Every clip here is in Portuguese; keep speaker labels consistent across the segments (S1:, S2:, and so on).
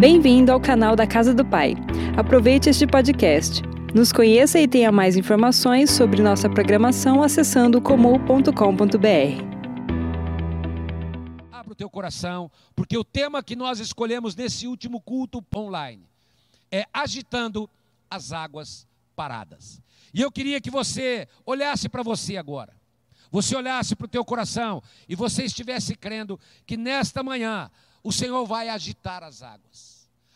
S1: Bem-vindo ao canal da Casa do Pai. Aproveite este podcast. Nos conheça e tenha mais informações sobre nossa programação acessando comum.com.br.
S2: Abra o teu coração, porque o tema que nós escolhemos nesse último culto online é agitando as águas paradas. E eu queria que você olhasse para você agora. Você olhasse para o teu coração e você estivesse crendo que nesta manhã o Senhor vai agitar as águas.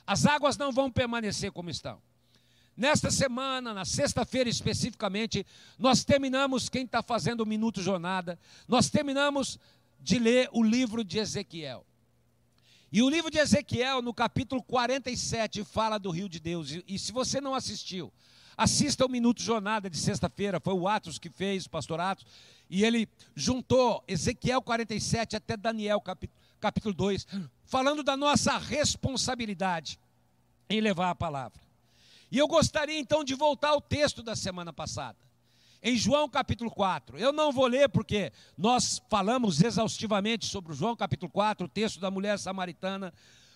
S2: As águas não vão permanecer como estão. Nesta semana, na sexta-feira especificamente, nós terminamos, quem está fazendo o Minuto Jornada, nós terminamos de ler o livro de Ezequiel. E o livro de Ezequiel, no capítulo 47, fala do rio de Deus. E, e se você não assistiu, assista o Minuto Jornada de sexta-feira, foi o Atos que fez, o pastor Atos, e ele juntou Ezequiel 47 até Daniel capítulo, capítulo 2, falando da nossa responsabilidade em levar a palavra. E eu gostaria então de voltar ao texto da semana passada. Em João capítulo 4. Eu não vou ler porque nós falamos exaustivamente sobre João capítulo 4, o texto da mulher samaritana,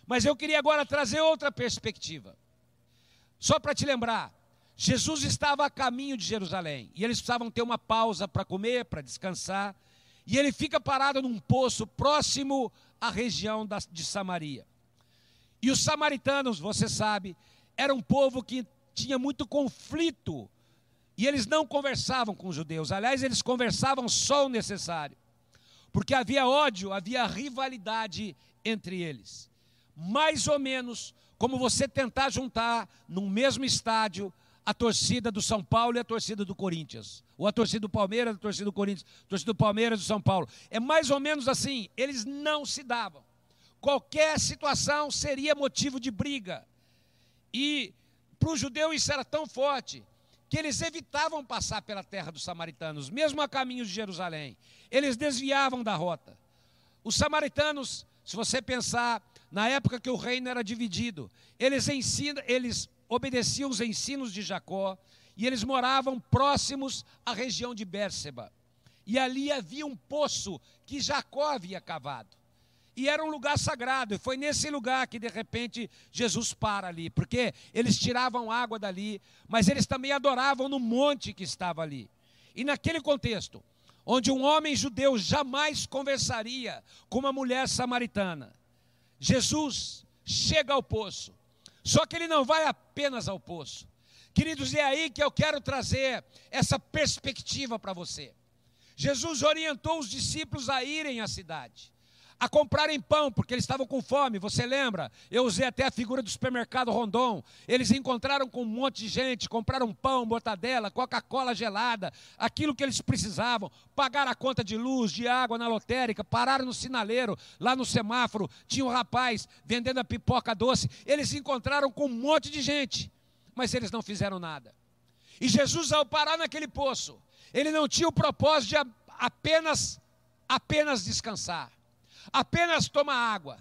S2: mas eu queria agora trazer outra perspectiva. Só para te lembrar, Jesus estava a caminho de Jerusalém e eles precisavam ter uma pausa para comer, para descansar, e ele fica parado num poço próximo à região de Samaria. E os samaritanos, você sabe, era um povo que tinha muito conflito e eles não conversavam com os judeus. Aliás, eles conversavam só o necessário, porque havia ódio, havia rivalidade entre eles. Mais ou menos como você tentar juntar num mesmo estádio a torcida do São Paulo e a torcida do Corinthians. Ou a torcida do Palmeiras, a torcida do Corinthians, a torcida do Palmeiras e do São Paulo. É mais ou menos assim, eles não se davam. Qualquer situação seria motivo de briga. E para o judeu isso era tão forte que eles evitavam passar pela terra dos samaritanos, mesmo a caminho de Jerusalém. Eles desviavam da rota. Os samaritanos, se você pensar, na época que o reino era dividido, eles ensinam, eles obedeciam os ensinos de Jacó e eles moravam próximos à região de Bérseba. E ali havia um poço que Jacó havia cavado. E era um lugar sagrado, e foi nesse lugar que de repente Jesus para ali, porque eles tiravam água dali, mas eles também adoravam no monte que estava ali. E naquele contexto, onde um homem judeu jamais conversaria com uma mulher samaritana, Jesus chega ao poço só que ele não vai apenas ao poço. Queridos, é aí que eu quero trazer essa perspectiva para você. Jesus orientou os discípulos a irem à cidade a comprarem pão, porque eles estavam com fome. Você lembra? Eu usei até a figura do supermercado Rondon. Eles encontraram com um monte de gente, compraram pão, mortadela, Coca-Cola gelada, aquilo que eles precisavam. Pagaram a conta de luz, de água na lotérica, pararam no sinaleiro, lá no semáforo. Tinha um rapaz vendendo a pipoca doce. Eles encontraram com um monte de gente, mas eles não fizeram nada. E Jesus, ao parar naquele poço, ele não tinha o propósito de apenas, apenas descansar apenas toma água.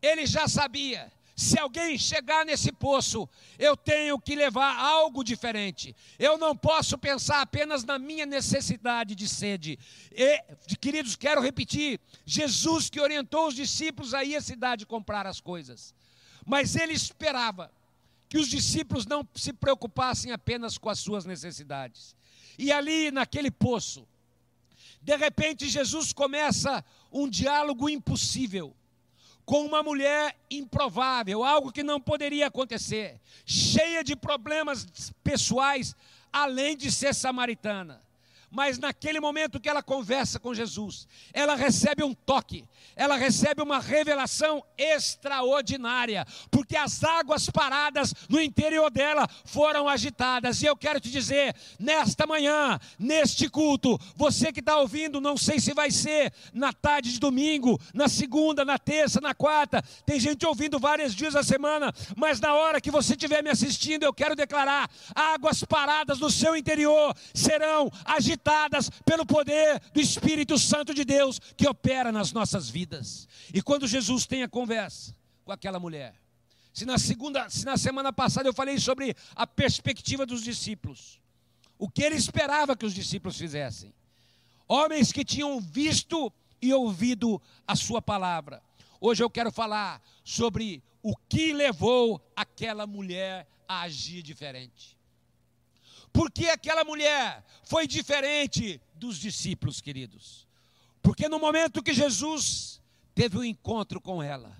S2: Ele já sabia. Se alguém chegar nesse poço, eu tenho que levar algo diferente. Eu não posso pensar apenas na minha necessidade de sede. E, queridos, quero repetir: Jesus que orientou os discípulos a ir à cidade comprar as coisas. Mas ele esperava que os discípulos não se preocupassem apenas com as suas necessidades. E ali, naquele poço, de repente, Jesus começa um diálogo impossível com uma mulher improvável, algo que não poderia acontecer, cheia de problemas pessoais, além de ser samaritana. Mas naquele momento que ela conversa com Jesus, ela recebe um toque, ela recebe uma revelação extraordinária, porque as águas paradas no interior dela foram agitadas. E eu quero te dizer, nesta manhã, neste culto, você que está ouvindo, não sei se vai ser na tarde de domingo, na segunda, na terça, na quarta, tem gente ouvindo vários dias da semana, mas na hora que você estiver me assistindo, eu quero declarar: águas paradas no seu interior serão agitadas agitadas pelo poder do Espírito Santo de Deus que opera nas nossas vidas. E quando Jesus tem a conversa com aquela mulher, se na segunda, se na semana passada eu falei sobre a perspectiva dos discípulos, o que ele esperava que os discípulos fizessem. Homens que tinham visto e ouvido a sua palavra. Hoje eu quero falar sobre o que levou aquela mulher a agir diferente. Por que aquela mulher foi diferente dos discípulos, queridos? Porque no momento que Jesus teve um encontro com ela,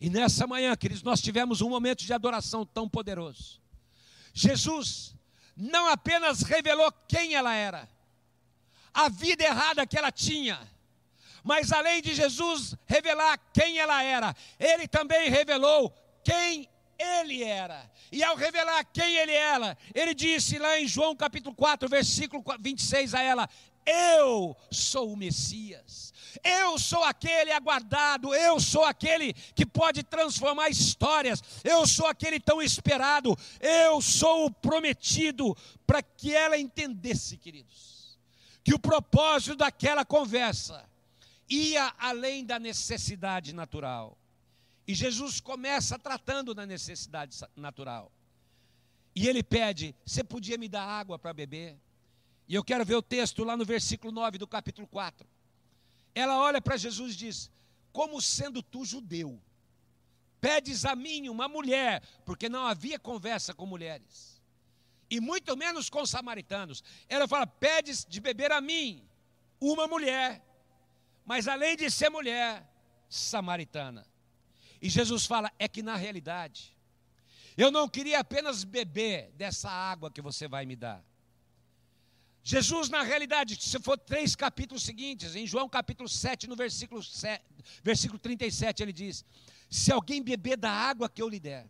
S2: e nessa manhã, queridos, nós tivemos um momento de adoração tão poderoso. Jesus não apenas revelou quem ela era, a vida errada que ela tinha, mas além de Jesus revelar quem ela era, ele também revelou quem ele era. E ao revelar quem ele era, ele disse lá em João capítulo 4, versículo 26 a ela: Eu sou o Messias. Eu sou aquele aguardado, eu sou aquele que pode transformar histórias, eu sou aquele tão esperado, eu sou o prometido, para que ela entendesse, queridos, que o propósito daquela conversa ia além da necessidade natural. E Jesus começa tratando da necessidade natural. E ele pede: Você podia me dar água para beber? E eu quero ver o texto lá no versículo 9 do capítulo 4. Ela olha para Jesus e diz: Como sendo tu judeu, pedes a mim uma mulher, porque não havia conversa com mulheres, e muito menos com samaritanos. Ela fala: Pedes de beber a mim uma mulher, mas além de ser mulher, samaritana. E Jesus fala: É que na realidade, eu não queria apenas beber dessa água que você vai me dar. Jesus, na realidade, se for três capítulos seguintes, em João capítulo 7, no versículo, 7, versículo 37, ele diz: Se alguém beber da água que eu lhe der,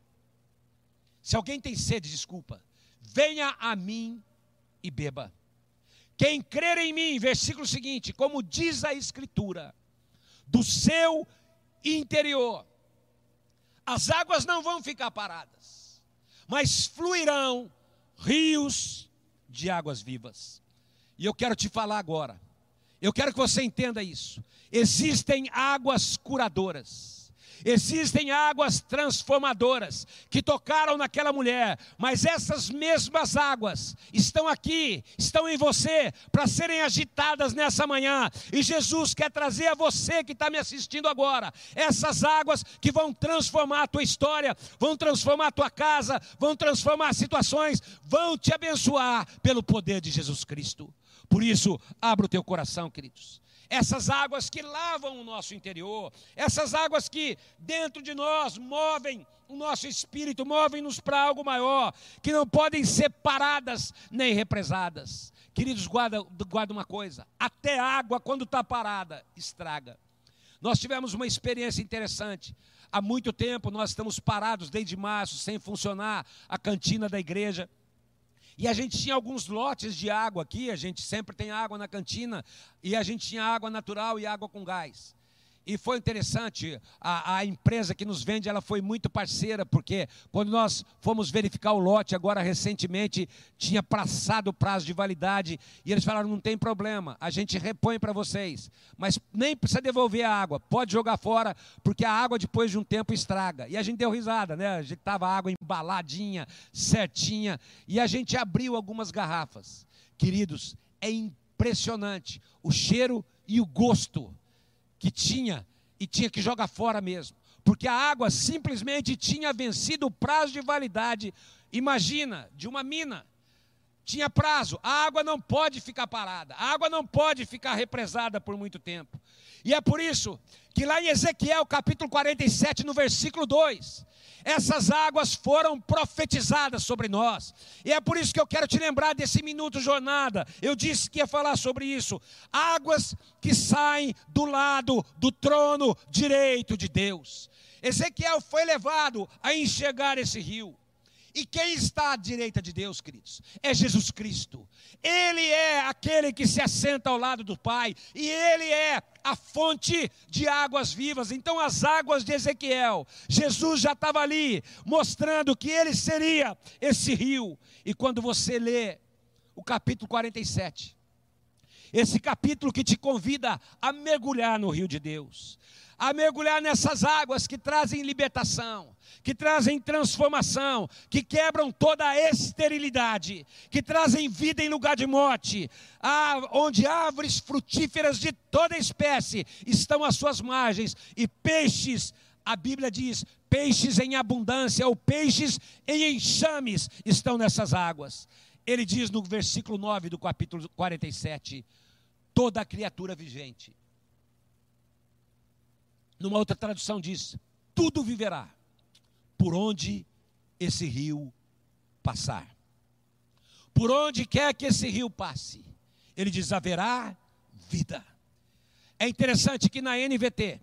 S2: se alguém tem sede, desculpa, venha a mim e beba. Quem crer em mim, versículo seguinte, como diz a Escritura, do seu interior, as águas não vão ficar paradas, mas fluirão rios de águas vivas. E eu quero te falar agora. Eu quero que você entenda isso. Existem águas curadoras. Existem águas transformadoras que tocaram naquela mulher, mas essas mesmas águas estão aqui, estão em você, para serem agitadas nessa manhã. E Jesus quer trazer a você que está me assistindo agora, essas águas que vão transformar a tua história, vão transformar a tua casa, vão transformar situações, vão te abençoar pelo poder de Jesus Cristo. Por isso, abra o teu coração, queridos. Essas águas que lavam o nosso interior, essas águas que dentro de nós movem o nosso espírito, movem-nos para algo maior, que não podem ser paradas nem represadas. Queridos, guarda, guarda uma coisa: até água, quando está parada, estraga. Nós tivemos uma experiência interessante. Há muito tempo nós estamos parados desde março, sem funcionar a cantina da igreja. E a gente tinha alguns lotes de água aqui, a gente sempre tem água na cantina, e a gente tinha água natural e água com gás. E foi interessante, a, a, empresa que nos vende, ela foi muito parceira, porque quando nós fomos verificar o lote, agora recentemente, tinha passado o prazo de validade, e eles falaram, não tem problema, a gente repõe para vocês, mas nem precisa devolver a água, pode jogar fora, porque a água depois de um tempo estraga. E a gente deu risada, né? A gente estava água embaladinha, certinha, e a gente abriu algumas garrafas. Queridos, é impressionante o cheiro e o gosto que tinha e tinha que jogar fora mesmo, porque a água simplesmente tinha vencido o prazo de validade. Imagina, de uma mina. Tinha prazo, a água não pode ficar parada, a água não pode ficar represada por muito tempo. E é por isso que lá em Ezequiel capítulo 47, no versículo 2, essas águas foram profetizadas sobre nós. E é por isso que eu quero te lembrar desse minuto jornada. Eu disse que ia falar sobre isso. Águas que saem do lado do trono direito de Deus. Ezequiel foi levado a enxergar esse rio. E quem está à direita de Deus, queridos? É Jesus Cristo. Ele é aquele que se assenta ao lado do Pai, e ele é a fonte de águas vivas. Então, as águas de Ezequiel, Jesus já estava ali, mostrando que ele seria esse rio. E quando você lê o capítulo 47, Esse capítulo que te convida a mergulhar no rio de Deus, a mergulhar nessas águas que trazem libertação, que trazem transformação, que quebram toda a esterilidade, que trazem vida em lugar de morte, onde árvores frutíferas de toda espécie estão às suas margens e peixes, a Bíblia diz, peixes em abundância ou peixes em enxames estão nessas águas. Ele diz no versículo 9 do capítulo 47: toda criatura vigente numa outra tradução diz: tudo viverá por onde esse rio passar. Por onde quer que esse rio passe, ele diz: haverá vida. É interessante que na NVT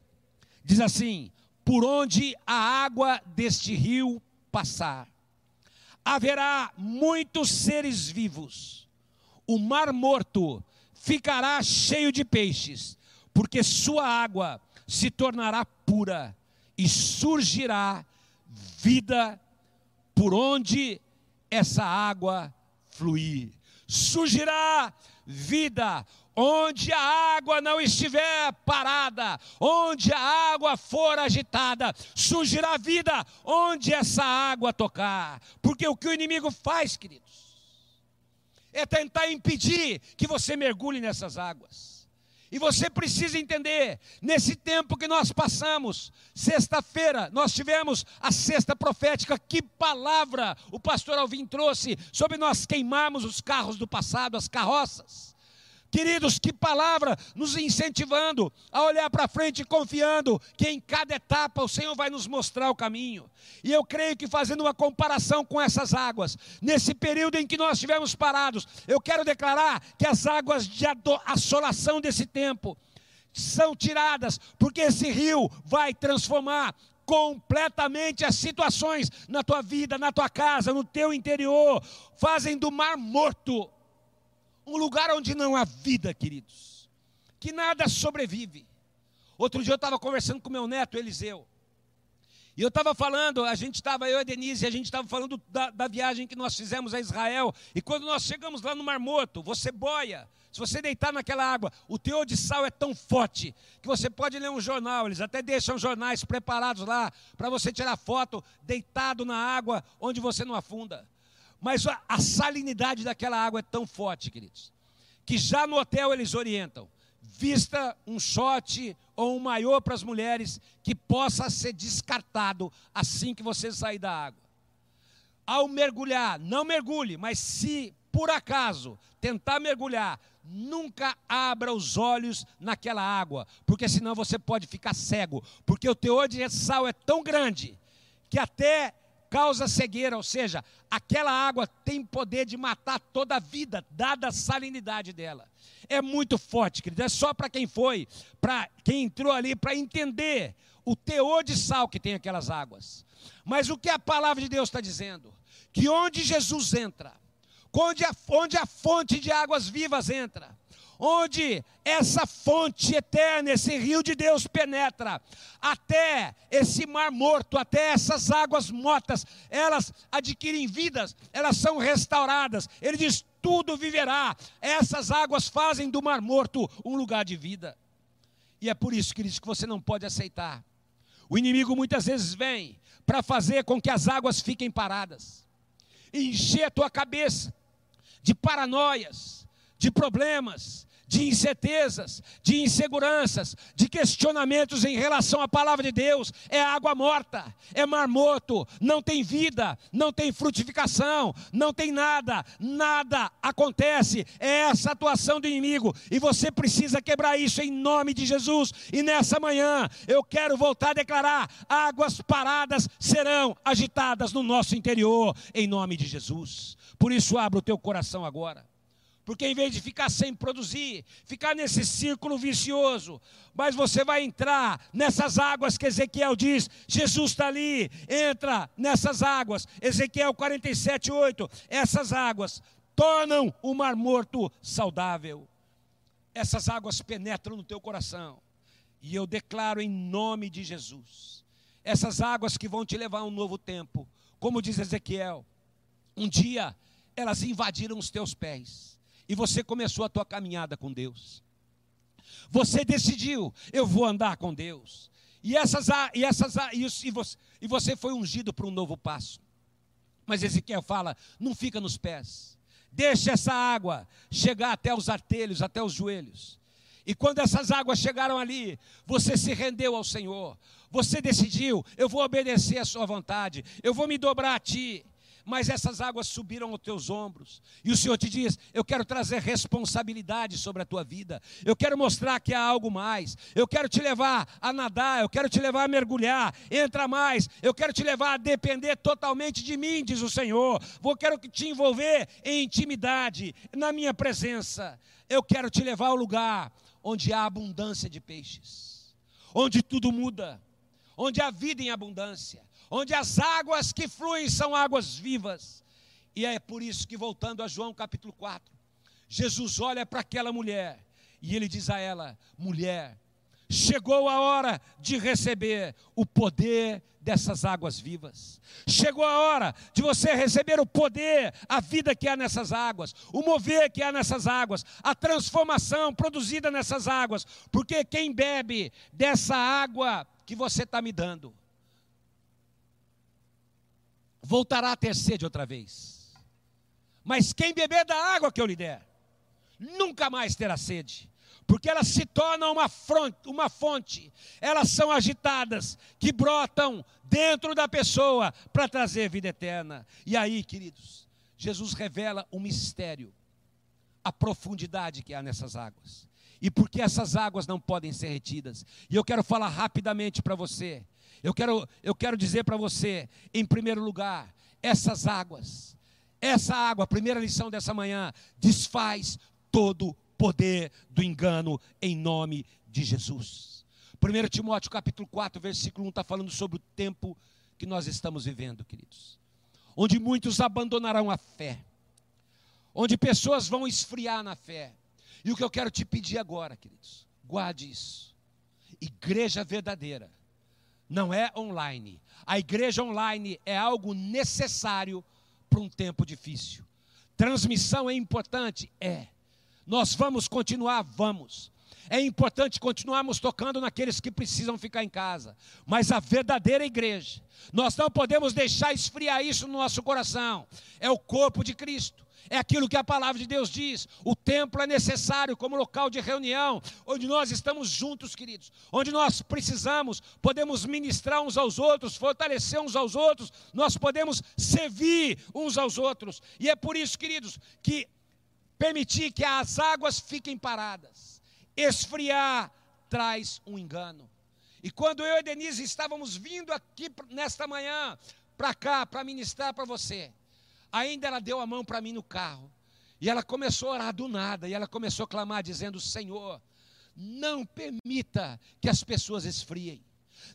S2: diz assim: por onde a água deste rio passar, haverá muitos seres vivos. O mar morto ficará cheio de peixes, porque sua água se tornará pura e surgirá vida por onde essa água fluir. Surgirá vida onde a água não estiver parada, onde a água for agitada, surgirá vida onde essa água tocar. Porque o que o inimigo faz, queridos, é tentar impedir que você mergulhe nessas águas. E você precisa entender, nesse tempo que nós passamos, sexta-feira, nós tivemos a sexta profética, que palavra o pastor Alvim trouxe sobre nós queimarmos os carros do passado, as carroças. Queridos, que palavra nos incentivando a olhar para frente, confiando que em cada etapa o Senhor vai nos mostrar o caminho. E eu creio que fazendo uma comparação com essas águas, nesse período em que nós estivemos parados, eu quero declarar que as águas de assolação desse tempo são tiradas, porque esse rio vai transformar completamente as situações na tua vida, na tua casa, no teu interior, fazem do mar morto um lugar onde não há vida, queridos, que nada sobrevive. Outro dia eu estava conversando com meu neto Eliseu, e eu estava falando, a gente estava, eu e a Denise, a gente estava falando da, da, viagem que nós fizemos a Israel, e quando nós chegamos lá no Mar Morto, você boia, se você deitar naquela água, o teor de sal é tão forte que você pode ler um jornal, eles até deixam jornais preparados lá para você tirar foto deitado na água onde você não afunda. Mas a, a salinidade daquela água é tão forte, queridos, que já no hotel eles orientam. Vista um shot ou um maiô para as mulheres que possa ser descartado assim que você sair da água. Ao mergulhar, não mergulhe, mas se por acaso tentar mergulhar, nunca abra os olhos naquela água, porque senão você pode ficar cego, porque o teor de sal é tão grande que até causa cegueira, ou seja, aquela água tem poder de matar toda a vida, dada a salinidade dela. É muito forte, querido. É só para quem foi, para quem entrou ali, para entender o teor de sal que tem aquelas águas. Mas o que a palavra de Deus está dizendo? Que onde Jesus entra, onde a, onde a fonte de águas vivas entra, onde essa fonte eterna, esse rio de Deus penetra, até esse mar morto, até essas águas mortas, elas adquirem vidas, elas são restauradas. Ele diz: tudo viverá. Essas águas fazem do mar morto um lugar de vida. E é por isso, queridos, que você não pode aceitar. O inimigo muitas vezes vem para fazer com que as águas fiquem paradas, encher a tua cabeça de paranoias, de problemas, de incertezas, de inseguranças, de questionamentos em relação à palavra de Deus. É água morta, é mar morto, não tem vida, não tem frutificação, não tem nada, nada acontece. É essa atuação do inimigo e você precisa quebrar isso em nome de Jesus. E nessa manhã eu quero voltar a declarar: águas paradas serão agitadas no nosso interior, em nome de Jesus. Por isso, abra o teu coração agora. Porque em vez de ficar sem produzir, ficar nesse círculo vicioso, mas você vai entrar nessas águas que Ezequiel diz, Jesus está ali, entra nessas águas. Ezequiel 47, 8, essas águas tornam o mar morto saudável. Essas águas penetram no teu coração. E eu declaro em nome de Jesus, essas águas que vão te levar a um novo tempo, como diz Ezequiel, um dia elas invadiram os teus pés e você começou a tua caminhada com Deus. Você decidiu, eu vou andar com Deus. E essas e essas e você, e você foi ungido para um novo passo. Mas Ezequiel fala: não fica nos pés. Deixa essa água chegar até os artelhos, até os joelhos. E quando essas águas chegaram ali, você se rendeu ao Senhor. Você decidiu, eu vou obedecer a sua vontade, eu vou me dobrar a ti mas essas águas subiram aos teus ombros. E o Senhor te diz: Eu quero trazer responsabilidade sobre a tua vida. Eu quero mostrar que há algo mais. Eu quero te levar a nadar. Eu quero te levar a mergulhar. Entra mais. Eu quero te levar a depender totalmente de mim, diz o Senhor. Vou quero te envolver em intimidade, na minha presença. Eu quero te levar ao lugar onde há abundância de peixes, onde tudo muda, onde há vida em abundância onde as águas que fluem são águas vivas. E é por isso que, voltando a João capítulo 4, Jesus olha para aquela mulher e ele diz a ela: mulher, chegou a hora de receber o poder dessas águas vivas. Chegou a hora de você receber o poder, a vida que há nessas águas, o mover que há nessas águas, a transformação produzida nessas águas, porque quem bebe dessa água que você está me dando, voltará a ter sede outra vez. Mas quem beber da água que eu lhe der, nunca mais terá sede, porque elas se tornam uma, fronte, uma fonte, elas são agitadas, que brotam dentro da pessoa para trazer vida eterna. E aí, queridos, Jesus revela um mistério, a profundidade que há nessas águas. E porque essas águas não podem ser retidas. E eu quero falar rapidamente para você eu quero, eu quero dizer para você, em primeiro lugar, essas águas, essa água, primeira lição dessa manhã, desfaz todo poder do engano em nome de Jesus. 1 Timóteo capítulo 4, versículo 1 está falando sobre o tempo que nós estamos vivendo, queridos. Onde muitos abandonarão a fé, onde pessoas vão esfriar na fé. E o que eu quero te pedir agora, queridos, guarde isso. Igreja verdadeira não é online. A igreja online é algo necessário para um tempo difícil. Transmissão é importante? É. Nós vamos continuar? Vamos. É importante continuarmos tocando naqueles que precisam ficar em casa. Mas a verdadeira igreja, nós não podemos deixar esfriar isso no nosso coração. É o corpo de Cristo. É aquilo que a palavra de Deus diz. O templo é necessário como local de reunião, onde nós estamos juntos, queridos, onde nós precisamos, podemos ministrar uns aos outros, fortalecer uns aos outros, nós podemos servir uns aos outros. E é por isso, queridos, que permitir que as águas fiquem paradas, esfriar traz um engano. E quando eu e Denise estávamos vindo aqui nesta manhã para cá para ministrar para você, Ainda ela deu a mão para mim no carro. E ela começou a orar do nada. E ela começou a clamar, dizendo: Senhor, não permita que as pessoas esfriem.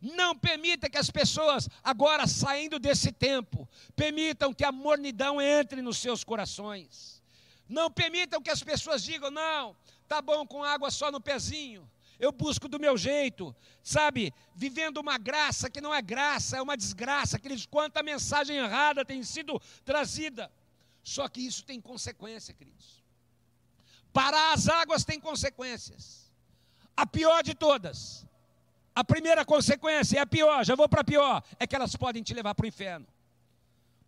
S2: Não permita que as pessoas, agora saindo desse tempo, permitam que a mornidão entre nos seus corações. Não permitam que as pessoas digam: não, tá bom com água só no pezinho eu busco do meu jeito, sabe? Vivendo uma graça que não é graça, é uma desgraça. Queridos, quanta mensagem errada tem sido trazida. Só que isso tem consequência, queridos. Parar as águas tem consequências. A pior de todas, a primeira consequência é a pior, já vou para a pior, é que elas podem te levar para o inferno.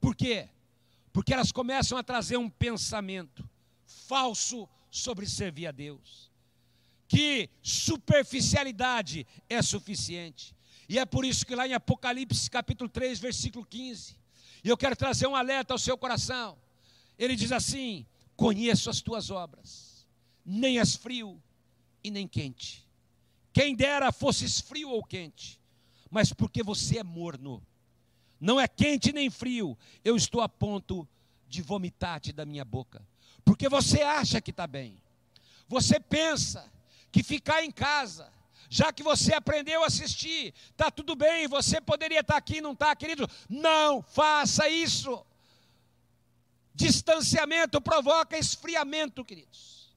S2: Por quê? Porque elas começam a trazer um pensamento falso sobre servir a Deus que superficialidade é suficiente. E é por isso que lá em Apocalipse capítulo 3, versículo 15, e eu quero trazer um alerta ao seu coração. Ele diz assim: Conheço as tuas obras, nem és frio e nem quente. Quem dera fosses frio ou quente, mas porque você é morno, não é quente nem frio, eu estou a ponto de vomitar-te da minha boca, porque você acha que está bem, você pensa que ficar em casa, já que você aprendeu a assistir, está tudo bem, você poderia estar tá aqui, não está, querido? Não faça isso. Distanciamento provoca esfriamento, queridos.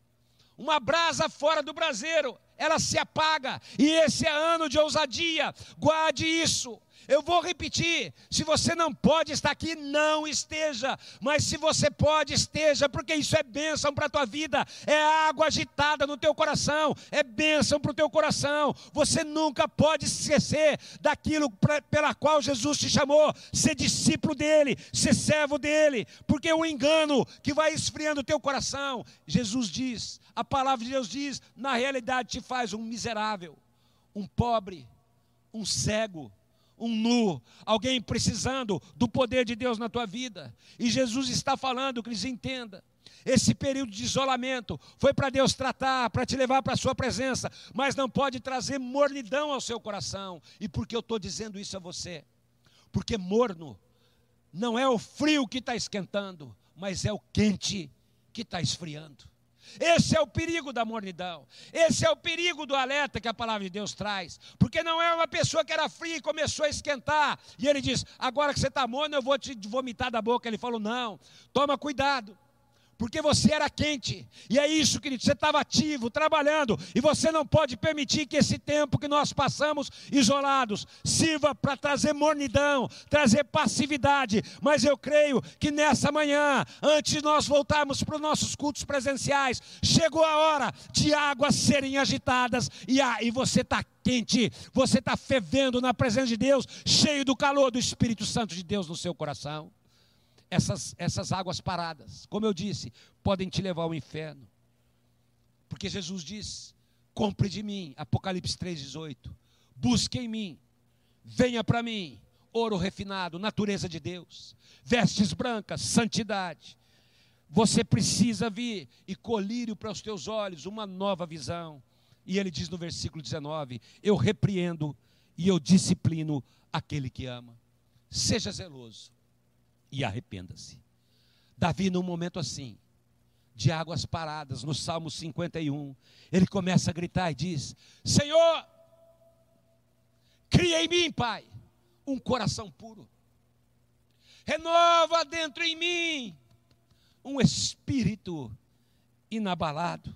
S2: Uma brasa fora do braseiro, ela se apaga, e esse é ano de ousadia, guarde isso. Eu vou repetir: se você não pode estar aqui, não esteja. Mas se você pode, esteja, porque isso é bênção para a tua vida. É água agitada no teu coração. É bênção para o teu coração. Você nunca pode esquecer daquilo pra, pela qual Jesus te chamou. Ser discípulo dele, ser servo dele. Porque o engano que vai esfriando o teu coração, Jesus diz, a palavra de Deus diz, na realidade te faz um miserável, um pobre, um cego um nu, alguém precisando do poder de Deus na tua vida. E Jesus está falando, que eles entenda. Esse período de isolamento foi para Deus tratar, para te levar para a sua presença, mas não pode trazer mornidão ao seu coração. E por que eu estou dizendo isso a você? Porque morno não é o frio que está esquentando, mas é o quente que está esfriando. Esse é o perigo da mornidão. Esse é o perigo do alerta que a palavra de Deus traz. Porque não é uma pessoa que era fria e começou a esquentar. E ele diz: Agora que você está morno, eu vou te vomitar da boca. Ele falou: Não, toma cuidado porque você era quente. E é isso, querido, você estava ativo, trabalhando, e você não pode permitir que esse tempo que nós passamos isolados sirva para trazer mornidão, trazer passividade. Mas eu creio que nessa manhã, antes de nós voltarmos para os nossos cultos presenciais, chegou a hora de águas serem agitadas e, ah, e você está quente, você está fervendo na presença de Deus, cheio do calor do Espírito Santo de Deus no seu coração essas, essas águas paradas, como eu disse, podem te levar ao inferno. Porque Jesus diz: compre de mim, Apocalipse 3,18. Busque em mim, venha para mim, ouro refinado, natureza de Deus, vestes brancas, santidade. Você precisa vir e colírio para os teus olhos uma nova visão. E ele diz no versículo 19: Eu repreendo e eu disciplino aquele que ama. Seja zeloso e arrependa-se. Davi, num momento assim, de águas paradas, no Salmo 51, ele começa a gritar e diz: Senhor, cria em mim, Pai, um coração puro, renova dentro em mim um espírito inabalado.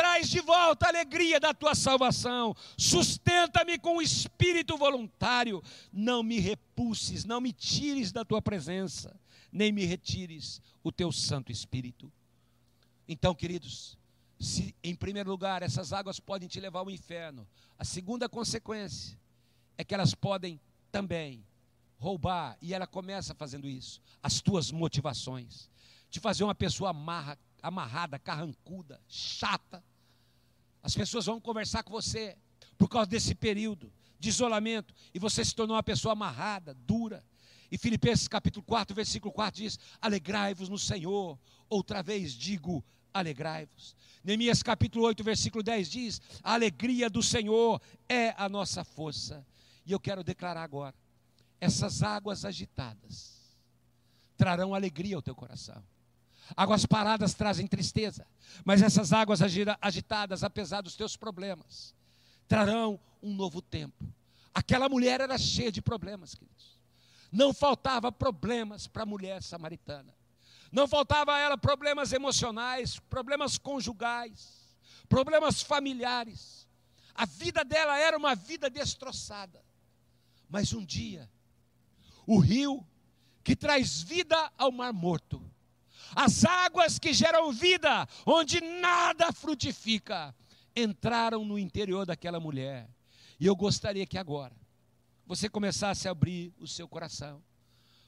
S2: Traz de volta a alegria da tua salvação. Sustenta-me com o espírito voluntário. Não me repulses, não me tires da tua presença, nem me retires o teu Santo Espírito. Então, queridos, se em primeiro lugar essas águas podem te levar ao inferno, a segunda consequência é que elas podem também roubar, e ela começa fazendo isso, as tuas motivações, te fazer uma pessoa amarra, amarrada, carrancuda, chata. As pessoas vão conversar com você por causa desse período de isolamento e você se tornou uma pessoa amarrada, dura. E Filipenses capítulo 4, versículo 4 diz: Alegrai-vos no Senhor. Outra vez digo: alegrai-vos. Neemias capítulo 8, versículo 10 diz: A alegria do Senhor é a nossa força. E eu quero declarar agora: essas águas agitadas trarão alegria ao teu coração. Águas paradas trazem tristeza, mas essas águas agitadas, apesar dos teus problemas, trarão um novo tempo. Aquela mulher era cheia de problemas, queridos. Não faltava problemas para a mulher samaritana. Não faltava a ela problemas emocionais, problemas conjugais, problemas familiares. A vida dela era uma vida destroçada. Mas um dia, o rio que traz vida ao mar morto, as águas que geram vida, onde nada frutifica, entraram no interior daquela mulher. E eu gostaria que agora você começasse a abrir o seu coração,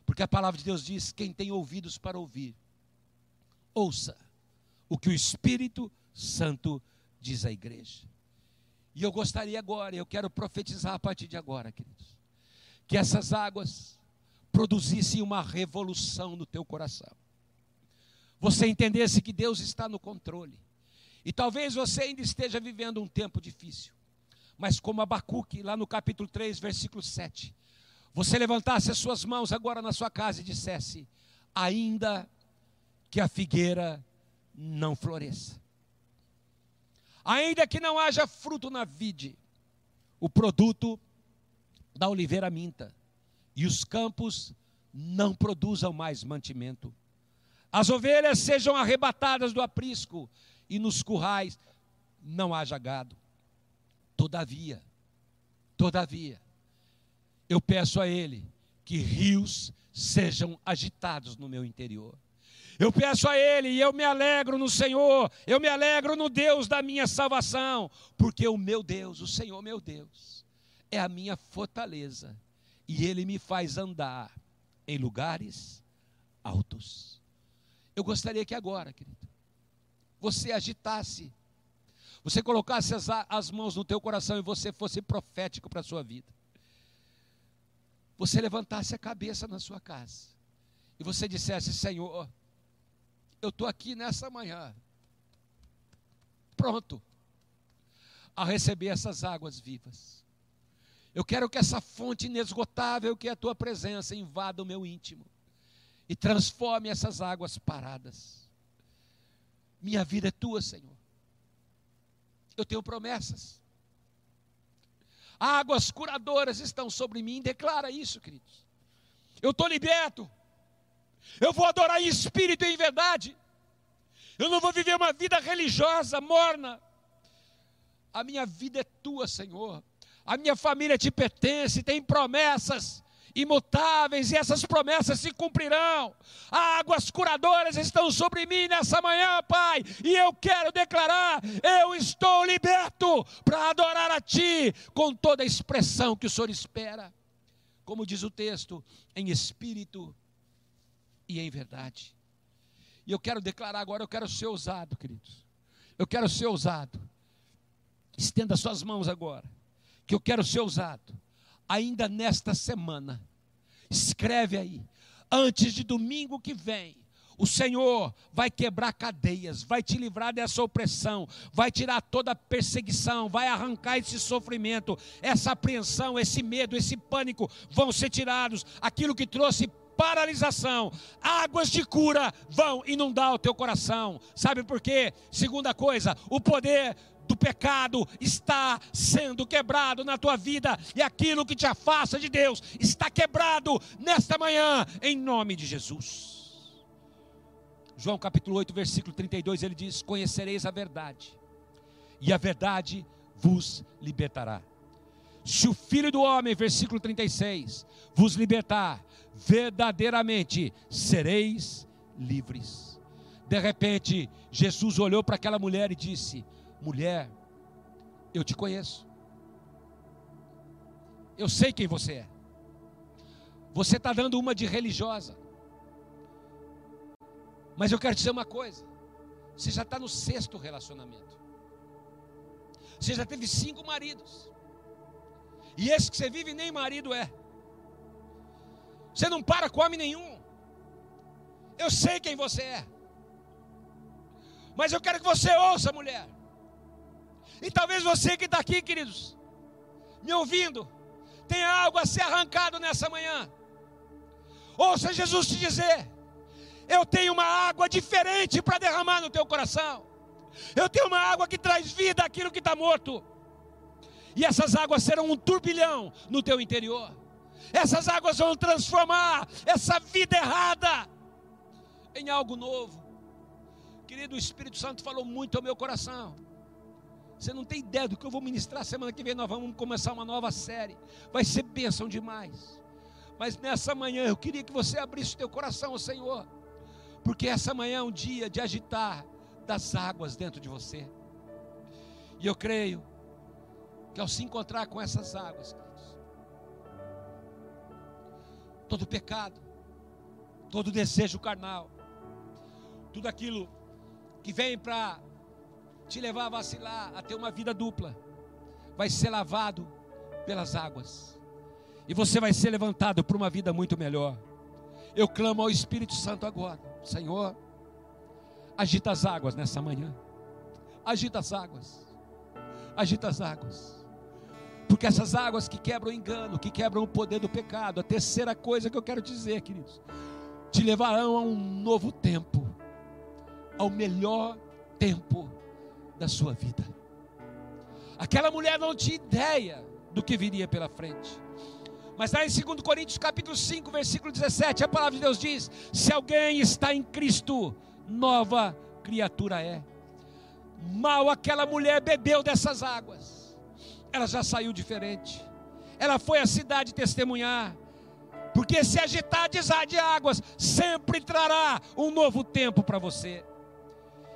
S2: porque a palavra de Deus diz: quem tem ouvidos para ouvir, ouça o que o Espírito Santo diz à igreja. E eu gostaria agora, eu quero profetizar a partir de agora, queridos, que essas águas produzissem uma revolução no teu coração você entendesse que Deus está no controle. E talvez você ainda esteja vivendo um tempo difícil. Mas como Abacuque, lá no capítulo 3, versículo 7, você levantasse as suas mãos agora na sua casa e dissesse: ainda que a figueira não floresça, ainda que não haja fruto na vide, o produto da oliveira minta, e os campos não produzam mais mantimento, as ovelhas sejam arrebatadas do aprisco e nos currais não haja gado. Todavia, todavia, eu peço a Ele que rios sejam agitados no meu interior. Eu peço a Ele e eu me alegro no Senhor, eu me alegro no Deus da minha salvação, porque o meu Deus, o Senhor meu Deus, é a minha fortaleza e Ele me faz andar em lugares altos. Eu gostaria que agora, querido, você agitasse, você colocasse as, as mãos no teu coração e você fosse profético para a sua vida. Você levantasse a cabeça na sua casa e você dissesse: Senhor, eu estou aqui nessa manhã, pronto a receber essas águas vivas. Eu quero que essa fonte inesgotável que é a tua presença invada o meu íntimo e transforme essas águas paradas. Minha vida é tua, Senhor. Eu tenho promessas. Águas curadoras estão sobre mim. Declara isso, queridos. Eu estou liberto. Eu vou adorar em espírito e em verdade. Eu não vou viver uma vida religiosa, morna. A minha vida é tua, Senhor. A minha família te pertence, tem promessas imutáveis e essas promessas se cumprirão. Águas curadoras estão sobre mim nessa manhã, Pai, e eu quero declarar: eu estou liberto para adorar a Ti com toda a expressão que o Senhor espera. Como diz o texto, em espírito e em verdade. E eu quero declarar agora, eu quero ser ousado, queridos. Eu quero ser ousado. Estenda suas mãos agora, que eu quero ser ousado. Ainda nesta semana, escreve aí, antes de domingo que vem, o Senhor vai quebrar cadeias, vai te livrar dessa opressão, vai tirar toda a perseguição, vai arrancar esse sofrimento, essa apreensão, esse medo, esse pânico vão ser tirados. Aquilo que trouxe paralisação, águas de cura vão inundar o teu coração. Sabe por quê? Segunda coisa, o poder do pecado está sendo quebrado na tua vida e aquilo que te afasta de Deus está quebrado nesta manhã, em nome de Jesus. João capítulo 8, versículo 32, ele diz: Conhecereis a verdade, e a verdade vos libertará. Se o Filho do Homem, versículo 36, vos libertar, verdadeiramente sereis livres. De repente, Jesus olhou para aquela mulher e disse: Mulher, eu te conheço. Eu sei quem você é. Você está dando uma de religiosa. Mas eu quero te dizer uma coisa: você já está no sexto relacionamento. Você já teve cinco maridos. E esse que você vive nem marido é. Você não para com homem nenhum. Eu sei quem você é. Mas eu quero que você ouça, mulher. E talvez você que está aqui, queridos, me ouvindo, tenha algo a ser arrancado nessa manhã. Ouça Jesus te dizer: Eu tenho uma água diferente para derramar no teu coração. Eu tenho uma água que traz vida àquilo que está morto. E essas águas serão um turbilhão no teu interior. Essas águas vão transformar essa vida errada em algo novo. Querido, o Espírito Santo falou muito ao meu coração. Você não tem ideia do que eu vou ministrar semana que vem. Nós vamos começar uma nova série. Vai ser bênção demais. Mas nessa manhã eu queria que você abrisse o teu coração ao Senhor. Porque essa manhã é um dia de agitar das águas dentro de você. E eu creio que ao se encontrar com essas águas, todo pecado, todo desejo carnal, tudo aquilo que vem para te levar a vacilar, a ter uma vida dupla, vai ser lavado pelas águas, e você vai ser levantado para uma vida muito melhor. Eu clamo ao Espírito Santo agora, Senhor, agita as águas nessa manhã, agita as águas, agita as águas. Porque essas águas que quebram o engano, que quebram o poder do pecado, a terceira coisa que eu quero dizer, queridos, te levarão a um novo tempo, ao melhor tempo da sua vida. Aquela mulher não tinha ideia do que viria pela frente. Mas lá em 2 Coríntios capítulo 5, versículo 17, a palavra de Deus diz: se alguém está em Cristo, nova criatura é. Mal aquela mulher bebeu dessas águas ela já saiu diferente. ela foi à cidade testemunhar. Porque se agitar de águas sempre trará um novo tempo para você.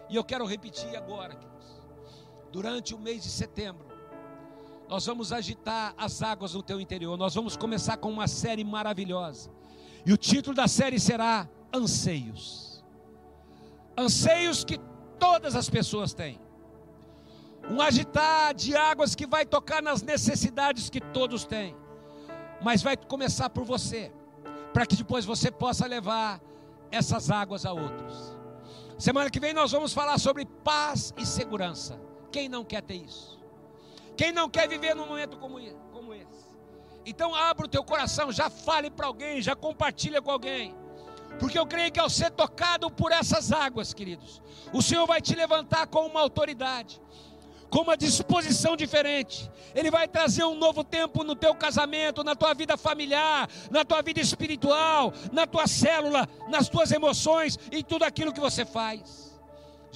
S2: E eu quero repetir agora. Durante o mês de setembro, nós vamos agitar as águas no teu interior. Nós vamos começar com uma série maravilhosa. E o título da série será Anseios. Anseios que todas as pessoas têm. Um agitar de águas que vai tocar nas necessidades que todos têm. Mas vai começar por você, para que depois você possa levar essas águas a outros. Semana que vem nós vamos falar sobre paz e segurança. Quem não quer ter isso? Quem não quer viver num momento como, esse? Então abra o teu coração, já fale para alguém, já compartilha com alguém. Porque eu creio que ao ser tocado por essas águas, queridos, o Senhor vai te levantar com uma autoridade com uma disposição diferente. Ele vai trazer um novo tempo no teu casamento, na tua vida familiar, na tua vida espiritual, na tua célula, nas tuas emoções e tudo aquilo que você faz.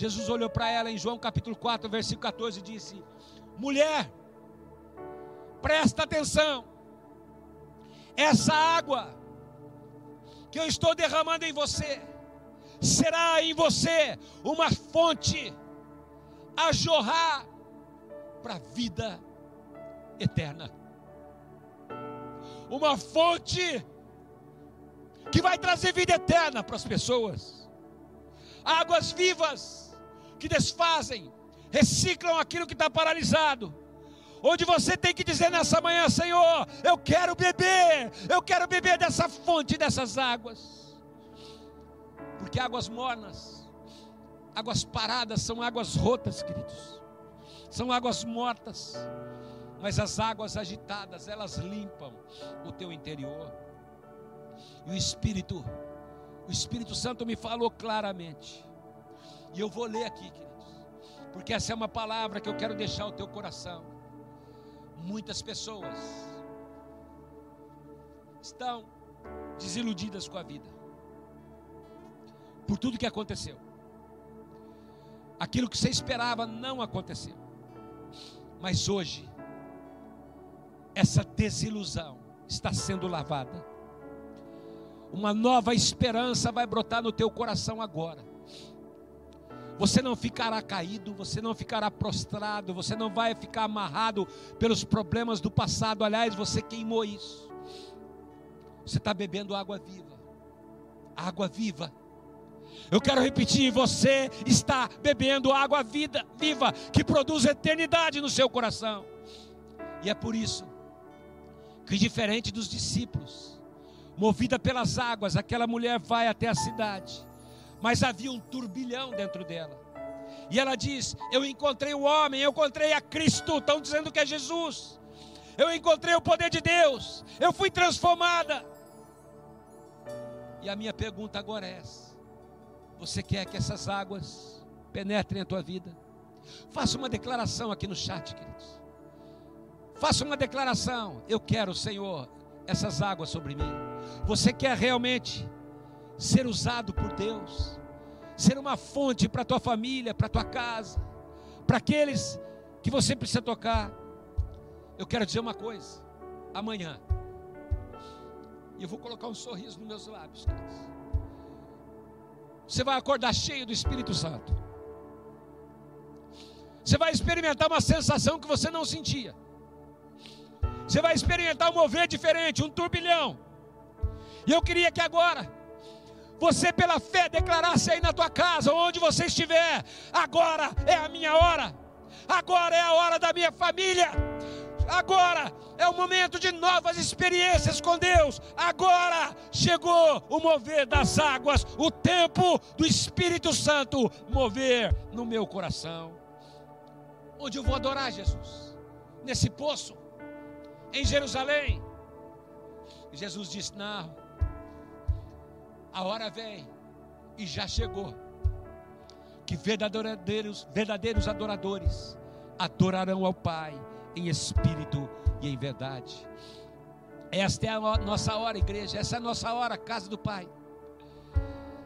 S2: Jesus olhou para ela em João capítulo 4, versículo 14 e disse: Mulher, presta atenção. Essa água que eu estou derramando em você será em você uma fonte a jorrar para a vida eterna. Uma fonte que vai trazer vida eterna para as pessoas. Águas vivas que desfazem, reciclam aquilo que está paralisado. Onde você tem que dizer nessa manhã, Senhor, eu quero beber, eu quero beber dessa fonte, dessas águas. Porque águas mornas, águas paradas são águas rotas, queridos são águas mortas, mas as águas agitadas, elas limpam o teu interior. E o Espírito, o Espírito Santo me falou claramente, e eu vou ler aqui, queridos, porque essa é uma palavra que eu quero deixar ao teu coração. Muitas pessoas estão desiludidas com a vida, por tudo que aconteceu. Aquilo que você esperava não aconteceu. Mas hoje, essa desilusão está sendo lavada. Uma nova esperança vai brotar no teu coração agora. Você não ficará caído, você não ficará prostrado, você não vai ficar amarrado pelos problemas do passado. Aliás, você queimou isso. Você está bebendo água viva. Água viva eu quero repetir: você está bebendo água vida, viva que produz eternidade no seu coração. E é por isso que, diferente dos discípulos, movida pelas águas, aquela mulher vai até a cidade, mas havia um turbilhão dentro dela. E ela diz: Eu encontrei o homem, eu encontrei a Cristo. Estão dizendo que é Jesus. Eu encontrei o poder de Deus. Eu fui transformada. E a minha pergunta agora é essa você quer que essas águas penetrem a tua vida? Faça uma declaração aqui no chat, queridos. Faça uma declaração. Eu quero, Senhor, essas águas sobre mim. Você quer realmente ser usado por Deus? Ser uma fonte para a tua família, para a tua casa, para aqueles que você precisa tocar. Eu quero dizer uma coisa. Amanhã, e eu vou colocar um sorriso nos meus lábios, queridos você vai acordar cheio do Espírito Santo. Você vai experimentar uma sensação que você não sentia. Você vai experimentar um mover diferente, um turbilhão. E eu queria que agora você pela fé declarasse aí na tua casa, onde você estiver, agora é a minha hora. Agora é a hora da minha família. Agora é o momento de novas experiências com Deus. Agora chegou o mover das águas, o tempo do Espírito Santo mover no meu coração. Onde eu vou adorar Jesus? Nesse poço, em Jerusalém. Jesus disse: Não, a hora vem e já chegou. Que verdadeiros, verdadeiros adoradores adorarão ao Pai em espírito e em verdade. Esta é a nossa hora, igreja. Essa é a nossa hora, casa do Pai.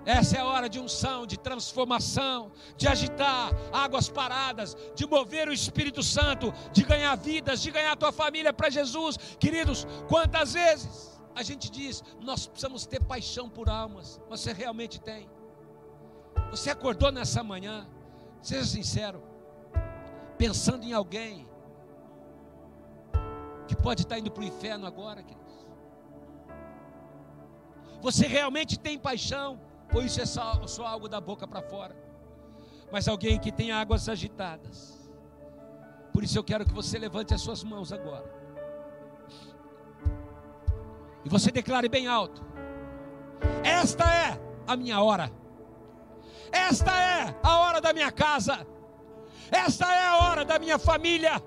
S2: Essa é a hora de unção, de transformação, de agitar águas paradas, de mover o Espírito Santo, de ganhar vidas, de ganhar a tua família para Jesus. Queridos, quantas vezes a gente diz, nós precisamos ter paixão por almas. Você realmente tem? Você acordou nessa manhã, seja sincero, pensando em alguém que pode estar indo para o inferno agora, queridos? Você realmente tem paixão? Ou isso é só, só algo da boca para fora? Mas alguém que tem águas agitadas. Por isso eu quero que você levante as suas mãos agora. E você declare bem alto: Esta é a minha hora. Esta é a hora da minha casa. Esta é a hora da minha família.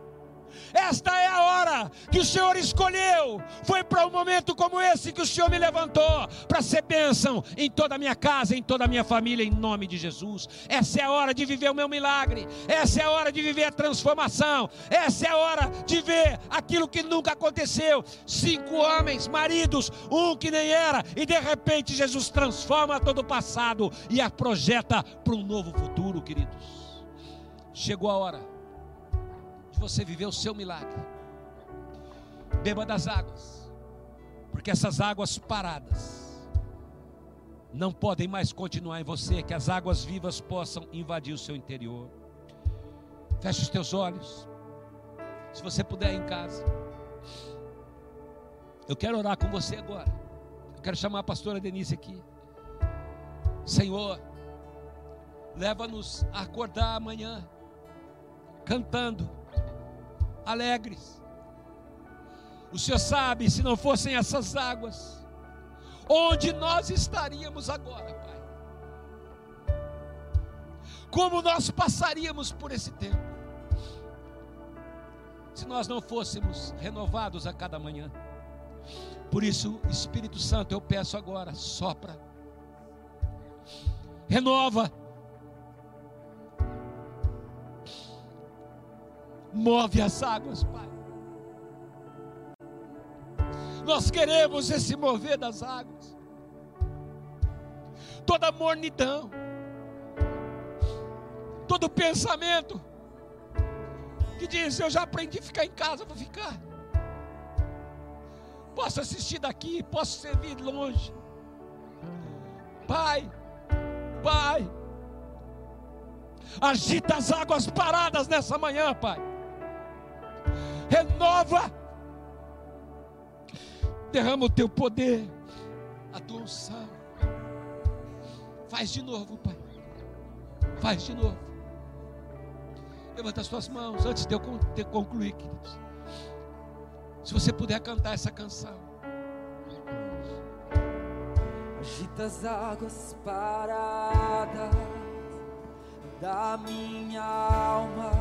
S2: Esta é a hora que o Senhor escolheu. Foi para um momento como esse que o Senhor me levantou para ser bênção em toda a minha casa, em toda a minha família, em nome de Jesus. Essa é a hora de viver o meu milagre. Essa é a hora de viver a transformação. Essa é a hora de ver aquilo que nunca aconteceu. Cinco homens, maridos, um que nem era, e de repente Jesus transforma todo o passado e a projeta para um novo futuro, queridos. Chegou a hora você viver o seu milagre. Beba das águas, porque essas águas paradas não podem mais continuar em você, que as águas vivas possam invadir o seu interior. Feche os teus olhos. Se você puder em casa. Eu quero orar com você agora. Eu quero chamar a pastora Denise aqui. Senhor, leva-nos a acordar amanhã cantando alegres. O Senhor sabe, se não fossem essas águas, onde nós estaríamos agora, Pai? Como nós passaríamos por esse tempo? Se nós não fôssemos renovados a cada manhã. Por isso, Espírito Santo, eu peço agora, sopra, renova, Move as águas, Pai. Nós queremos esse mover das águas. Toda mornidão, todo pensamento que diz: Eu já aprendi a ficar em casa, vou ficar. Posso assistir daqui, posso servir longe. Pai, Pai, agita as águas paradas nessa manhã, Pai renova, derrama o teu poder, a tua unção. Faz de novo, Pai. Faz de novo. Levanta as tuas mãos antes de eu concluir, queridos. Se você puder cantar essa canção.
S3: Agita as águas paradas da minha alma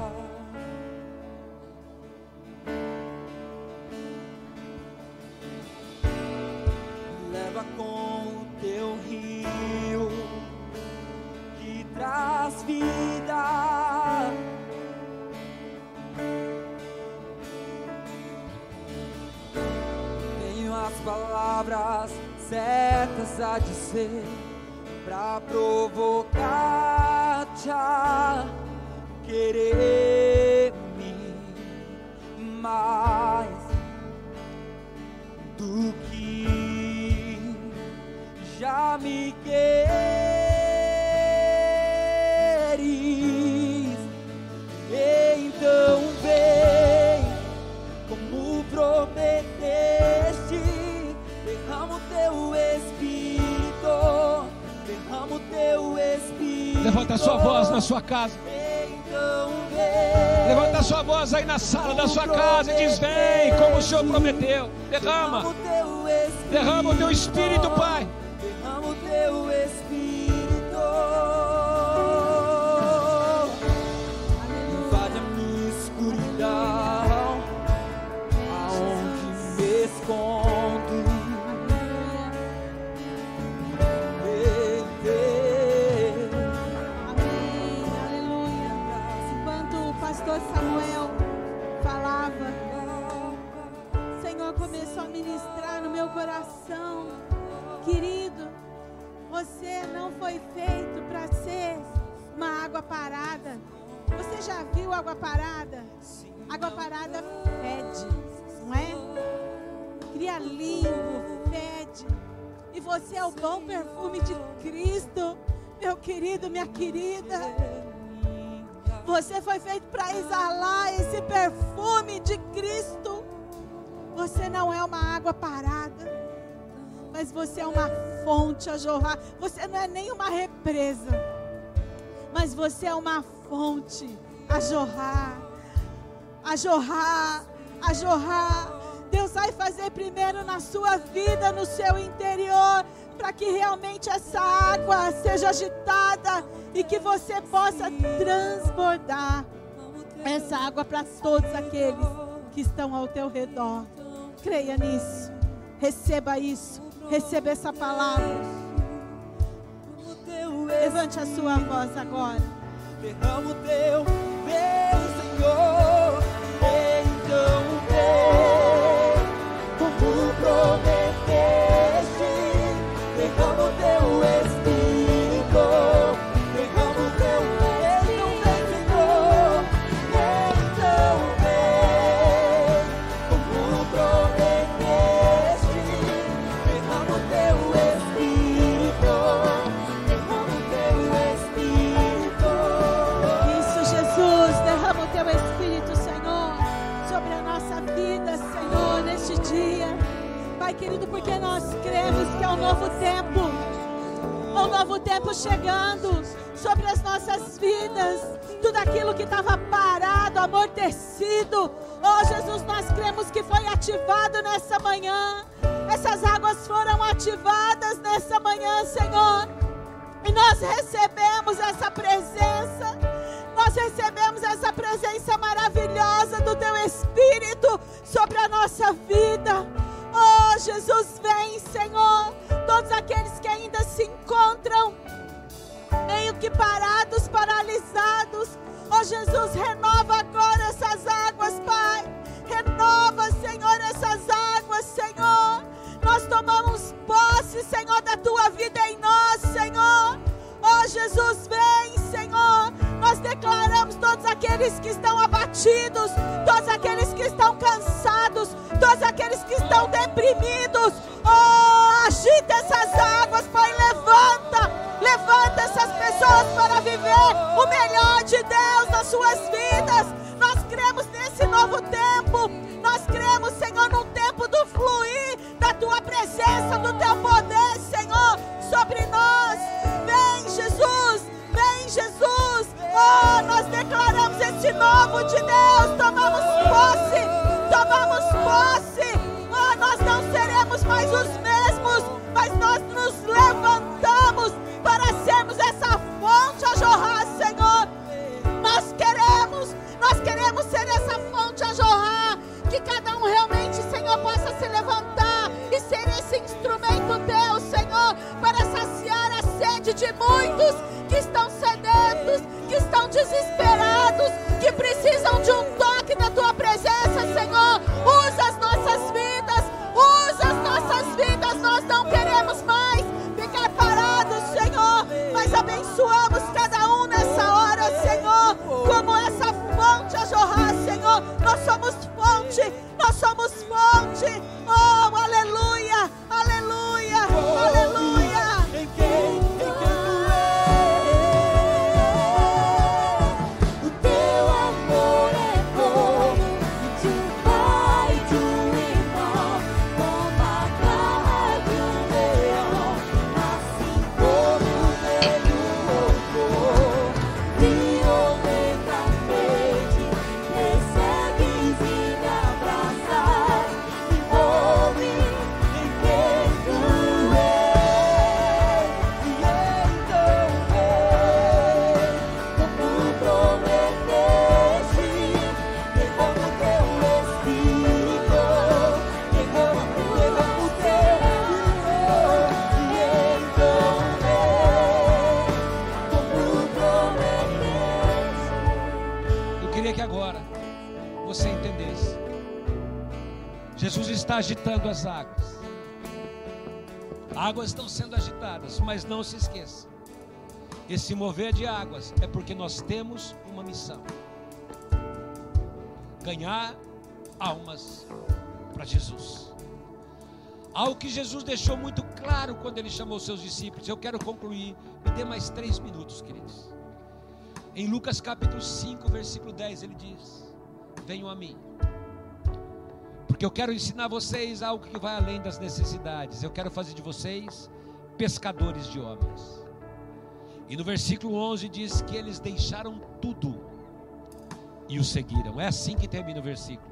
S3: leva com teu rio que traz vida. Tenho as palavras certas a dizer para provocar-te a querer-me mais do que já me queres, então vem como prometeste, derrama o teu espírito, derrama o teu espírito.
S2: Levanta a sua voz na sua casa.
S3: Então vem,
S2: Levanta a sua voz aí na sala da sua casa e diz: Vem, como o Senhor prometeu. Derrama,
S3: derrama o teu espírito,
S2: derrama o teu espírito, Pai.
S4: Foi feito para ser uma água parada. Você já viu água parada? Água parada fede, não é? Cria limpo, fede. E você é o bom perfume de Cristo, meu querido, minha querida. Você foi feito para exalar esse perfume de Cristo. Você não é uma água parada, mas você é uma fonte a jorrar. Você não é nem uma represa, mas você é uma fonte a jorrar, a jorrar, a jorrar. Deus vai fazer primeiro na sua vida, no seu interior, para que realmente essa água seja agitada e que você possa transbordar essa água para todos aqueles que estão ao teu redor. Creia nisso, receba isso, receba essa palavra. Levante a sua voz agora.
S3: derrama o teu bem, Senhor.
S4: Novo tempo chegando sobre as nossas vidas. Tudo aquilo que estava parado, amortecido, oh Jesus, nós cremos que foi ativado nessa manhã. Essas águas foram ativadas nessa manhã, Senhor. E nós recebemos essa presença. Nós recebemos essa presença maravilhosa do Teu Espírito sobre a nossa vida. Oh, Jesus, vem, Senhor. Todos aqueles que ainda se encontram meio que parados, paralisados. Oh, Jesus, renova agora essas águas, Pai. Renova, Senhor, essas águas, Senhor. Nós tomamos posse, Senhor, da tua vida em nós, Senhor. Oh, Jesus, vem, Senhor. Nós declaramos todos aqueles que estão abatidos, todos aqueles que estão cansados, todos aqueles que estão deprimidos. O melhor de Deus nas suas vidas. As
S2: águas. Águas estão sendo agitadas, mas não se esqueça. Esse mover de águas é porque nós temos uma missão: ganhar almas para Jesus. Algo que Jesus deixou muito claro quando ele chamou seus discípulos. Eu quero concluir. Me dê mais três minutos, queridos. Em Lucas capítulo 5, versículo 10, ele diz: Venham a mim. Porque eu quero ensinar vocês algo que vai além das necessidades. Eu quero fazer de vocês pescadores de homens. E no versículo 11 diz que eles deixaram tudo e o seguiram. É assim que termina o versículo.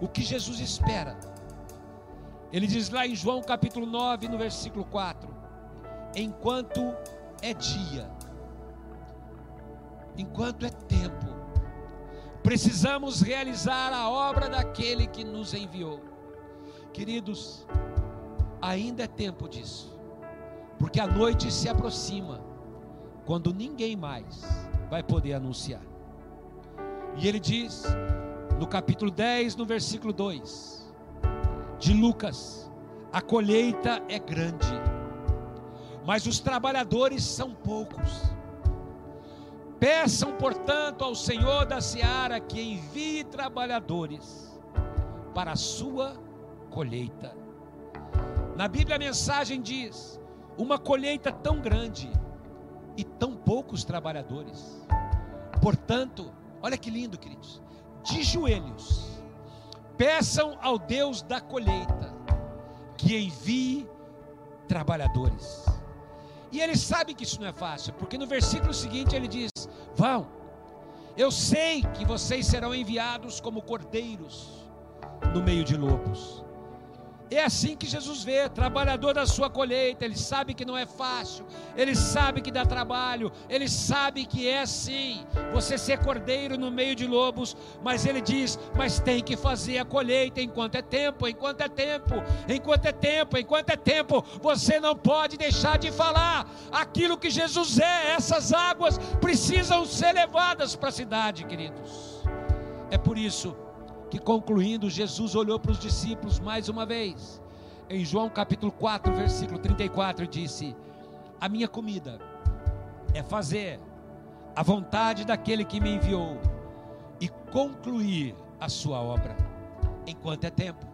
S2: O que Jesus espera? Ele diz lá em João capítulo 9, no versículo 4: Enquanto é dia, enquanto é tempo, precisamos realizar a obra daquele que nos enviou. Queridos, ainda é tempo disso, porque a noite se aproxima, quando ninguém mais vai poder anunciar. E ele diz, no capítulo 10, no versículo 2, de Lucas: a colheita é grande, mas os trabalhadores são poucos. Peçam, portanto, ao Senhor da seara que envie trabalhadores para a sua colheita. Na Bíblia a mensagem diz: uma colheita tão grande e tão poucos trabalhadores. Portanto, olha que lindo, queridos, de joelhos, peçam ao Deus da colheita que envie trabalhadores. E ele sabe que isso não é fácil, porque no versículo seguinte ele diz: Vão, eu sei que vocês serão enviados como cordeiros no meio de lobos. É assim que Jesus vê, trabalhador da sua colheita, ele sabe que não é fácil, ele sabe que dá trabalho, ele sabe que é sim você ser cordeiro no meio de lobos, mas ele diz: mas tem que fazer a colheita enquanto é tempo, enquanto é tempo, enquanto é tempo, enquanto é tempo, você não pode deixar de falar. Aquilo que Jesus é, essas águas precisam ser levadas para a cidade, queridos. É por isso que concluindo, Jesus olhou para os discípulos mais uma vez. Em João capítulo 4, versículo 34, disse: A minha comida é fazer a vontade daquele que me enviou e concluir a sua obra, enquanto é tempo.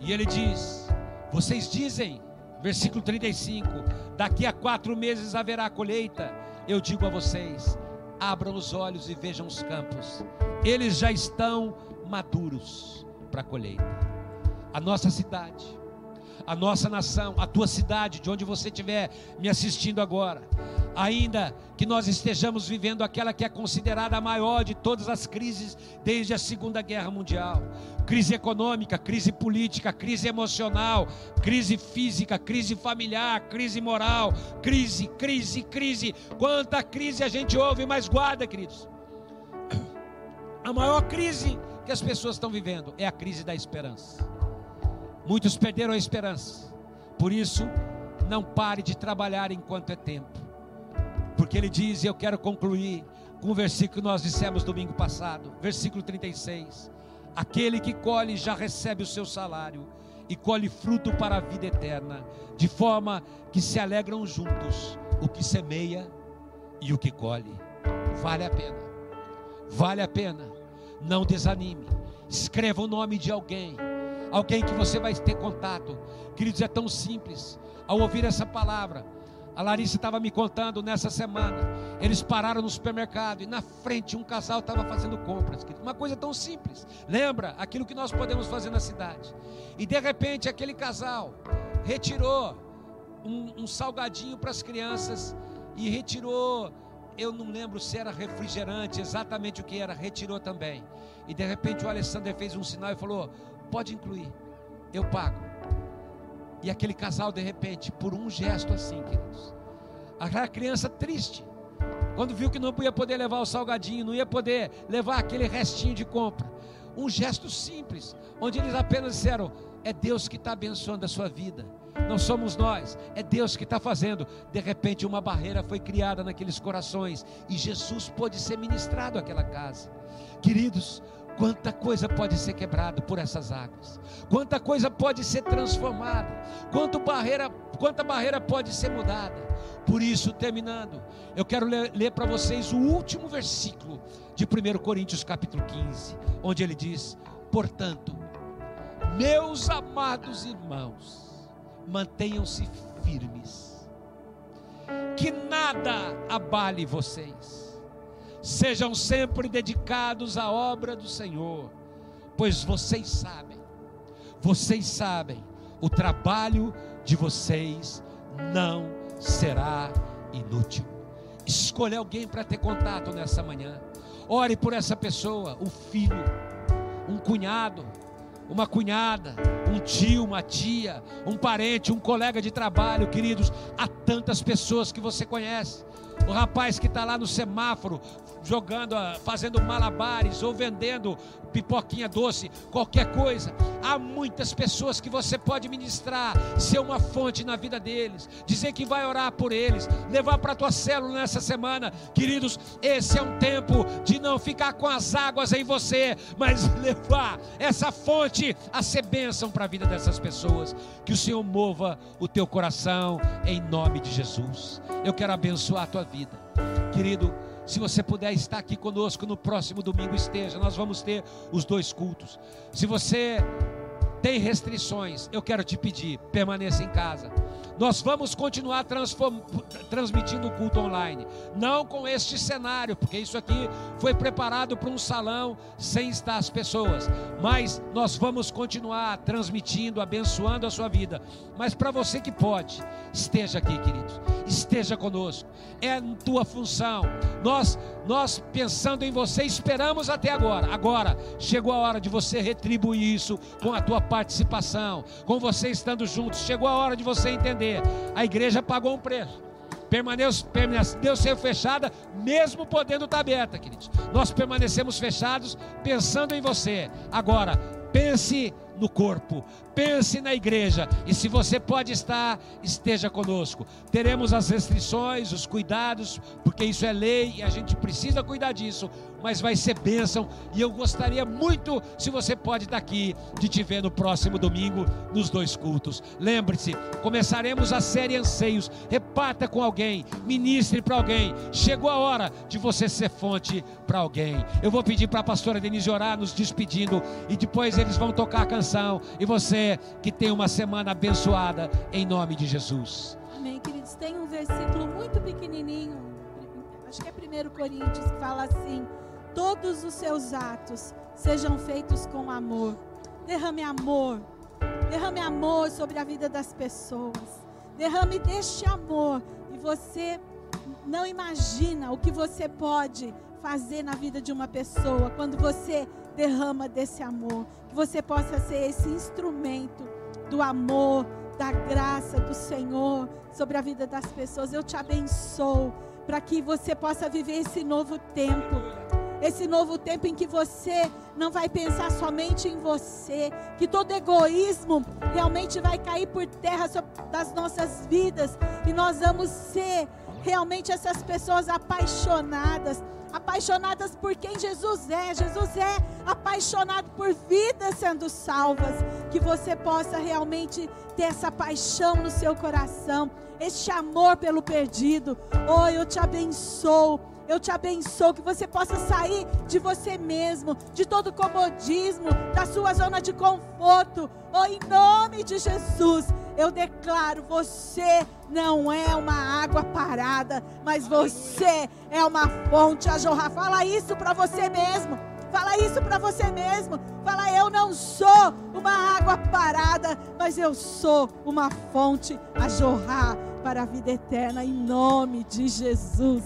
S2: E ele diz: Vocês dizem, versículo 35, daqui a quatro meses haverá colheita. Eu digo a vocês: abram os olhos e vejam os campos, eles já estão maduros para a colheita. A nossa cidade, a nossa nação, a tua cidade, de onde você estiver me assistindo agora, ainda que nós estejamos vivendo aquela que é considerada a maior de todas as crises desde a Segunda Guerra Mundial crise econômica, crise política, crise emocional, crise física, crise familiar, crise moral, crise, crise, crise. Quanta crise a gente ouve, mas guarda, queridos. A maior crise que as pessoas estão vivendo é a crise da esperança. Muitos perderam a esperança. Por isso, não pare de trabalhar enquanto é tempo. Porque ele diz, e eu quero concluir com o versículo que nós dissemos domingo passado, versículo 36. Aquele que colhe já recebe o seu salário e colhe fruto para a vida eterna, de forma que se alegram juntos o que semeia e o que colhe. Vale a pena. Vale a pena. Não desanime. Escreva o nome de alguém alguém que você vai ter contato. Queridos, é tão simples. Ao ouvir essa palavra, a Larissa estava me contando nessa semana. Eles pararam no supermercado e na frente um casal estava fazendo compras. Uma coisa tão simples. Lembra aquilo que nós podemos fazer na cidade. E de repente aquele casal retirou um, um salgadinho para as crianças e retirou. Eu não lembro se era refrigerante, exatamente o que era, retirou também. E de repente o Alessandro fez um sinal e falou: Pode incluir, eu pago. E aquele casal, de repente, por um gesto assim, queridos, aquela criança triste, quando viu que não ia poder levar o salgadinho, não ia poder levar aquele restinho de compra, um gesto simples, onde eles apenas disseram: É Deus que está abençoando a sua vida, não somos nós, é Deus que está fazendo. De repente, uma barreira foi criada naqueles corações e Jesus pôde ser ministrado àquela casa. Queridos, Quanta coisa pode ser quebrada por essas águas. Quanta coisa pode ser transformada. Quanto barreira, quanta barreira pode ser mudada. Por isso, terminando, eu quero ler, ler para vocês o último versículo de 1 Coríntios capítulo 15, onde ele diz: "Portanto, meus amados irmãos, mantenham-se firmes. Que nada abale vocês Sejam sempre dedicados à obra do Senhor, pois vocês sabem, vocês sabem, o trabalho de vocês não será inútil. Escolha alguém para ter contato nessa manhã. Ore por essa pessoa, o filho, um cunhado, uma cunhada, um tio, uma tia, um parente, um colega de trabalho, queridos. Há tantas pessoas que você conhece. O rapaz que está lá no semáforo jogando, ah, fazendo malabares ou vendendo pipoquinha doce, qualquer coisa. Há muitas pessoas que você pode ministrar, ser uma fonte na vida deles, dizer que vai orar por eles, levar para a tua célula nessa semana. Queridos, esse é um tempo de não ficar com as águas em você, mas levar essa fonte a ser bênção para a vida dessas pessoas. Que o Senhor mova o teu coração em nome de Jesus. Eu quero abençoar a tua vida, querido. Se você puder estar aqui conosco no próximo domingo, esteja. Nós vamos ter os dois cultos. Se você tem restrições, eu quero te pedir, permaneça em casa. Nós vamos continuar transmitindo o culto online, não com este cenário, porque isso aqui foi preparado para um salão sem estar as pessoas, mas nós vamos continuar transmitindo, abençoando a sua vida. Mas para você que pode, esteja aqui, queridos, esteja conosco, é tua função. Nós, nós pensando em você, esperamos até agora. Agora chegou a hora de você retribuir isso com a tua participação, com você estando juntos. Chegou a hora de você entender. A igreja pagou um preço. Permaneceu, ser fechada, mesmo podendo estar aberta, queridos. Nós permanecemos fechados pensando em você. Agora, pense no corpo, pense na igreja. E se você pode estar, esteja conosco. Teremos as restrições, os cuidados, porque isso é lei e a gente precisa cuidar disso. Mas vai ser bênção. E eu gostaria muito, se você pode estar aqui, de te ver no próximo domingo, nos dois cultos. Lembre-se, começaremos a série Anseios. Reparta com alguém, ministre para alguém. Chegou a hora de você ser fonte para alguém. Eu vou pedir para a pastora Denise orar, nos despedindo. E depois eles vão tocar a canção e você que tem uma semana abençoada em nome de Jesus.
S4: Amém, queridos. Tem um versículo muito pequenininho, acho que é 1 Coríntios, que fala assim: Todos os seus atos sejam feitos com amor. Derrame amor. Derrame amor sobre a vida das pessoas. Derrame deste amor e você não imagina o que você pode fazer na vida de uma pessoa quando você derrama desse amor. Que você possa ser esse instrumento do amor, da graça do Senhor sobre a vida das pessoas. Eu te abençoo para que você possa viver esse novo tempo. Esse novo tempo em que você não vai pensar somente em você, que todo egoísmo realmente vai cair por terra das nossas vidas e nós vamos ser realmente essas pessoas apaixonadas apaixonadas por quem Jesus é. Jesus é apaixonado por vidas sendo salvas. Que você possa realmente ter essa paixão no seu coração, este amor pelo perdido. Oh, eu te abençoo. Eu te abençoo que você possa sair de você mesmo, de todo comodismo, da sua zona de conforto. Oh, em nome de Jesus, eu declaro: você não é uma água parada, mas você é uma fonte a jorrar. Fala isso para você mesmo. Fala isso para você mesmo. Fala, eu não sou uma água parada, mas eu sou uma fonte a jorrar para a vida eterna, em nome de Jesus.